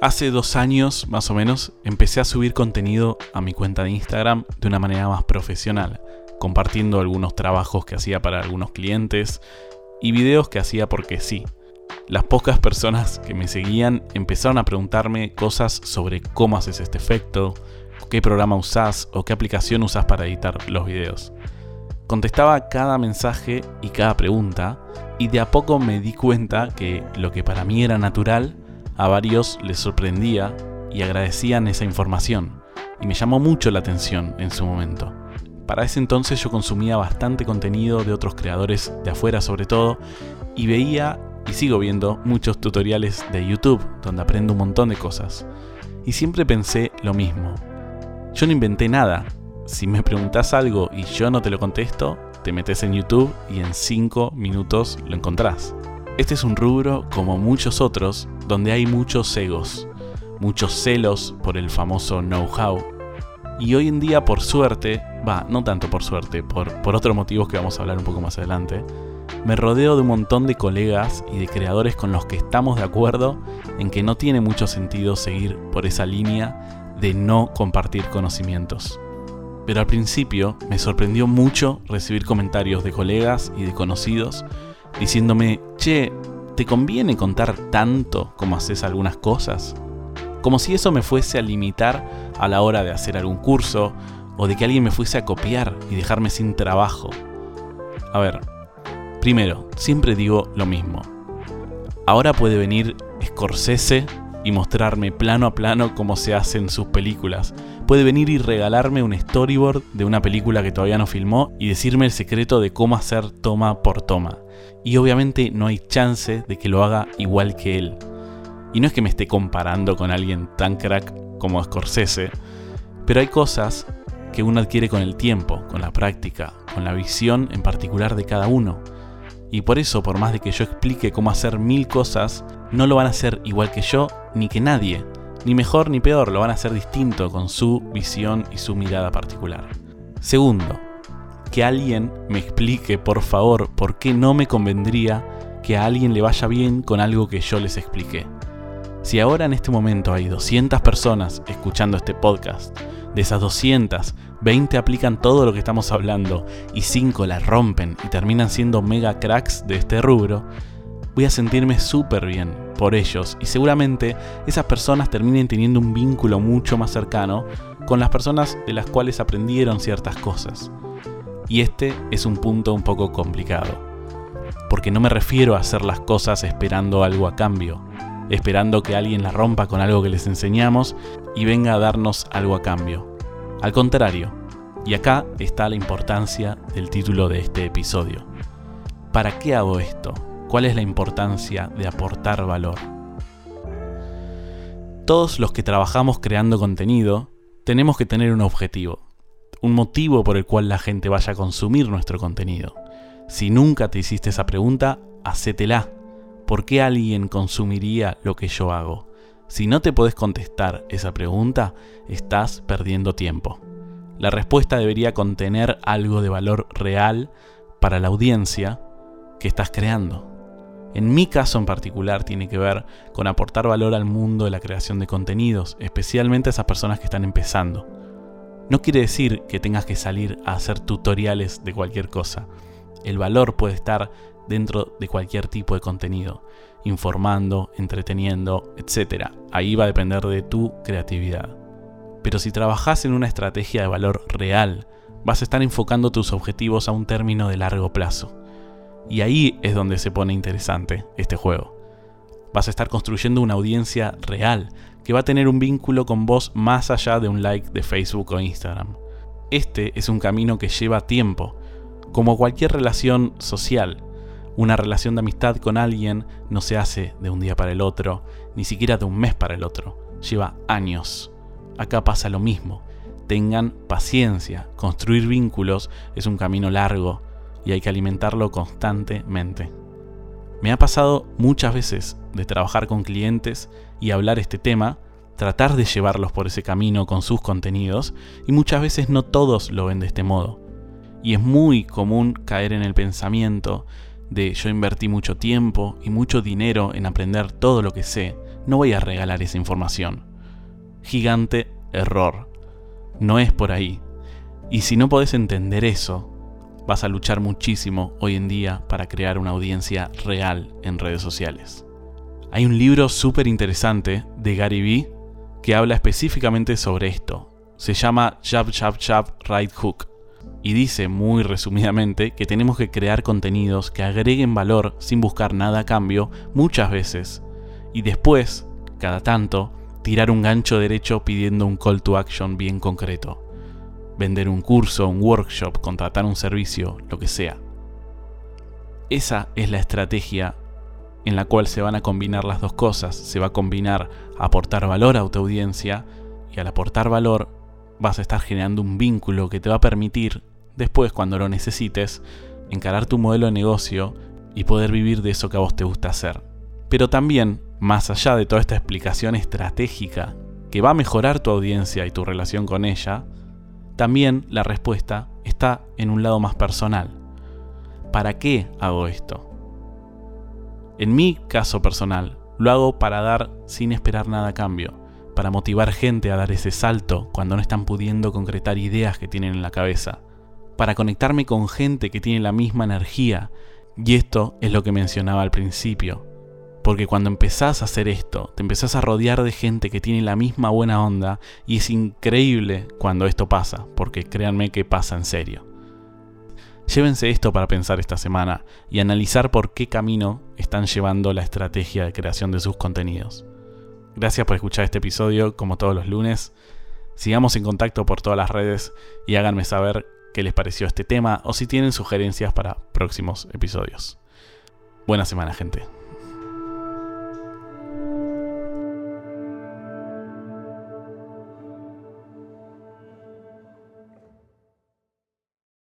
Hace dos años, más o menos, empecé a subir contenido a mi cuenta de Instagram de una manera más profesional, compartiendo algunos trabajos que hacía para algunos clientes y videos que hacía porque sí. Las pocas personas que me seguían empezaron a preguntarme cosas sobre cómo haces este efecto, qué programa usás o qué aplicación usás para editar los videos. Contestaba cada mensaje y cada pregunta y de a poco me di cuenta que lo que para mí era natural, a varios les sorprendía y agradecían esa información. Y me llamó mucho la atención en su momento. Para ese entonces yo consumía bastante contenido de otros creadores de afuera sobre todo y veía y sigo viendo muchos tutoriales de YouTube donde aprendo un montón de cosas. Y siempre pensé lo mismo. Yo no inventé nada. Si me preguntas algo y yo no te lo contesto, te metes en YouTube y en 5 minutos lo encontrás. Este es un rubro, como muchos otros, donde hay muchos egos, muchos celos por el famoso know-how. Y hoy en día, por suerte, va, no tanto por suerte, por, por otros motivos que vamos a hablar un poco más adelante, me rodeo de un montón de colegas y de creadores con los que estamos de acuerdo en que no tiene mucho sentido seguir por esa línea de no compartir conocimientos. Pero al principio me sorprendió mucho recibir comentarios de colegas y de conocidos diciéndome, che, ¿te conviene contar tanto como haces algunas cosas? Como si eso me fuese a limitar a la hora de hacer algún curso o de que alguien me fuese a copiar y dejarme sin trabajo. A ver, primero, siempre digo lo mismo. Ahora puede venir Scorsese y mostrarme plano a plano cómo se hacen sus películas. Puede venir y regalarme un storyboard de una película que todavía no filmó y decirme el secreto de cómo hacer toma por toma. Y obviamente no hay chance de que lo haga igual que él. Y no es que me esté comparando con alguien tan crack como Scorsese, pero hay cosas que uno adquiere con el tiempo, con la práctica, con la visión en particular de cada uno. Y por eso, por más de que yo explique cómo hacer mil cosas, no lo van a hacer igual que yo ni que nadie. Ni mejor ni peor, lo van a hacer distinto con su visión y su mirada particular. Segundo, que alguien me explique, por favor, por qué no me convendría que a alguien le vaya bien con algo que yo les expliqué. Si ahora en este momento hay 200 personas escuchando este podcast, de esas 200, 20 aplican todo lo que estamos hablando y 5 la rompen y terminan siendo mega cracks de este rubro, voy a sentirme súper bien por ellos y seguramente esas personas terminen teniendo un vínculo mucho más cercano con las personas de las cuales aprendieron ciertas cosas. Y este es un punto un poco complicado, porque no me refiero a hacer las cosas esperando algo a cambio, esperando que alguien la rompa con algo que les enseñamos y venga a darnos algo a cambio. Al contrario, y acá está la importancia del título de este episodio. ¿Para qué hago esto? ¿Cuál es la importancia de aportar valor? Todos los que trabajamos creando contenido tenemos que tener un objetivo, un motivo por el cual la gente vaya a consumir nuestro contenido. Si nunca te hiciste esa pregunta, hacétela. ¿Por qué alguien consumiría lo que yo hago? Si no te podés contestar esa pregunta, estás perdiendo tiempo. La respuesta debería contener algo de valor real para la audiencia que estás creando. En mi caso en particular tiene que ver con aportar valor al mundo de la creación de contenidos, especialmente a esas personas que están empezando. No quiere decir que tengas que salir a hacer tutoriales de cualquier cosa. El valor puede estar dentro de cualquier tipo de contenido, informando, entreteniendo, etc. Ahí va a depender de tu creatividad. Pero si trabajas en una estrategia de valor real, vas a estar enfocando tus objetivos a un término de largo plazo. Y ahí es donde se pone interesante este juego. Vas a estar construyendo una audiencia real que va a tener un vínculo con vos más allá de un like de Facebook o Instagram. Este es un camino que lleva tiempo, como cualquier relación social. Una relación de amistad con alguien no se hace de un día para el otro, ni siquiera de un mes para el otro. Lleva años. Acá pasa lo mismo. Tengan paciencia. Construir vínculos es un camino largo y hay que alimentarlo constantemente. Me ha pasado muchas veces de trabajar con clientes y hablar este tema, tratar de llevarlos por ese camino con sus contenidos, y muchas veces no todos lo ven de este modo. Y es muy común caer en el pensamiento de yo invertí mucho tiempo y mucho dinero en aprender todo lo que sé, no voy a regalar esa información. Gigante error. No es por ahí. Y si no podés entender eso, vas a luchar muchísimo hoy en día para crear una audiencia real en redes sociales. Hay un libro súper interesante de Gary Vee que habla específicamente sobre esto. Se llama Jab Jab Jab Right Hook y dice muy resumidamente que tenemos que crear contenidos que agreguen valor sin buscar nada a cambio muchas veces y después, cada tanto, tirar un gancho derecho pidiendo un call to action bien concreto. Vender un curso, un workshop, contratar un servicio, lo que sea. Esa es la estrategia en la cual se van a combinar las dos cosas. Se va a combinar aportar valor a tu audiencia y al aportar valor vas a estar generando un vínculo que te va a permitir, después cuando lo necesites, encarar tu modelo de negocio y poder vivir de eso que a vos te gusta hacer. Pero también, más allá de toda esta explicación estratégica que va a mejorar tu audiencia y tu relación con ella, también la respuesta está en un lado más personal. ¿Para qué hago esto? En mi caso personal, lo hago para dar sin esperar nada a cambio para motivar gente a dar ese salto cuando no están pudiendo concretar ideas que tienen en la cabeza, para conectarme con gente que tiene la misma energía, y esto es lo que mencionaba al principio, porque cuando empezás a hacer esto, te empezás a rodear de gente que tiene la misma buena onda y es increíble cuando esto pasa, porque créanme que pasa en serio. Llévense esto para pensar esta semana y analizar por qué camino están llevando la estrategia de creación de sus contenidos. Gracias por escuchar este episodio, como todos los lunes. Sigamos en contacto por todas las redes y háganme saber qué les pareció este tema o si tienen sugerencias para próximos episodios. Buena semana, gente.